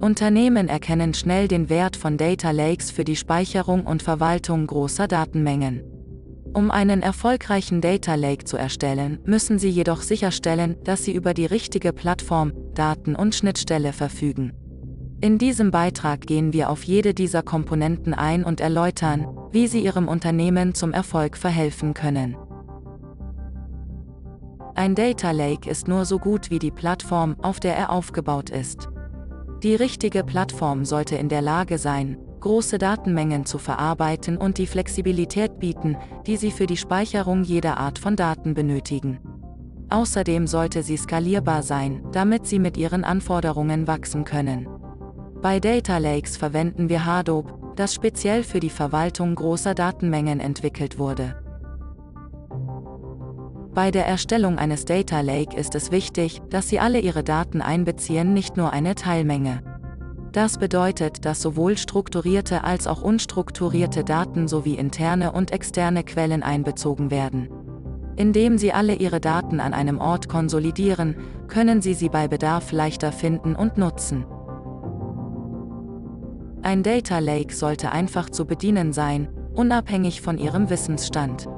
Unternehmen erkennen schnell den Wert von Data Lakes für die Speicherung und Verwaltung großer Datenmengen. Um einen erfolgreichen Data Lake zu erstellen, müssen Sie jedoch sicherstellen, dass Sie über die richtige Plattform, Daten und Schnittstelle verfügen. In diesem Beitrag gehen wir auf jede dieser Komponenten ein und erläutern, wie sie Ihrem Unternehmen zum Erfolg verhelfen können. Ein Data Lake ist nur so gut wie die Plattform, auf der er aufgebaut ist. Die richtige Plattform sollte in der Lage sein, große Datenmengen zu verarbeiten und die Flexibilität bieten, die Sie für die Speicherung jeder Art von Daten benötigen. Außerdem sollte sie skalierbar sein, damit Sie mit Ihren Anforderungen wachsen können. Bei Data Lakes verwenden wir Hadoop, das speziell für die Verwaltung großer Datenmengen entwickelt wurde. Bei der Erstellung eines Data Lake ist es wichtig, dass Sie alle Ihre Daten einbeziehen, nicht nur eine Teilmenge. Das bedeutet, dass sowohl strukturierte als auch unstrukturierte Daten sowie interne und externe Quellen einbezogen werden. Indem Sie alle Ihre Daten an einem Ort konsolidieren, können Sie sie bei Bedarf leichter finden und nutzen. Ein Data Lake sollte einfach zu bedienen sein, unabhängig von Ihrem Wissensstand.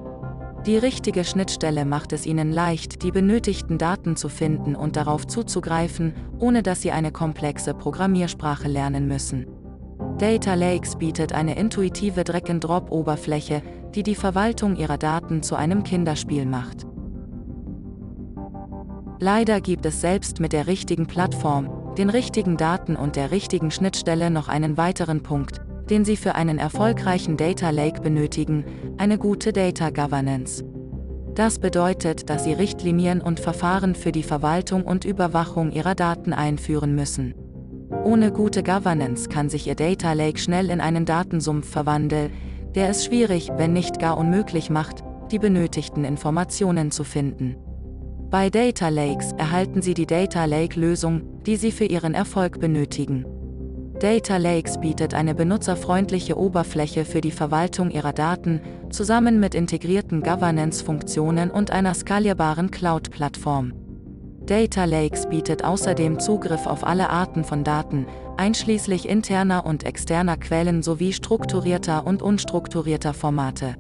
Die richtige Schnittstelle macht es Ihnen leicht, die benötigten Daten zu finden und darauf zuzugreifen, ohne dass Sie eine komplexe Programmiersprache lernen müssen. Data Lakes bietet eine intuitive Drag-and-Drop-Oberfläche, die die Verwaltung Ihrer Daten zu einem Kinderspiel macht. Leider gibt es selbst mit der richtigen Plattform, den richtigen Daten und der richtigen Schnittstelle noch einen weiteren Punkt, den Sie für einen erfolgreichen Data Lake benötigen, eine gute Data Governance. Das bedeutet, dass Sie Richtlinien und Verfahren für die Verwaltung und Überwachung Ihrer Daten einführen müssen. Ohne gute Governance kann sich Ihr Data Lake schnell in einen Datensumpf verwandeln, der es schwierig, wenn nicht gar unmöglich macht, die benötigten Informationen zu finden. Bei Data Lakes erhalten Sie die Data Lake-Lösung, die Sie für Ihren Erfolg benötigen. Data Lakes bietet eine benutzerfreundliche Oberfläche für die Verwaltung Ihrer Daten, zusammen mit integrierten Governance-Funktionen und einer skalierbaren Cloud-Plattform. Data Lakes bietet außerdem Zugriff auf alle Arten von Daten, einschließlich interner und externer Quellen sowie strukturierter und unstrukturierter Formate.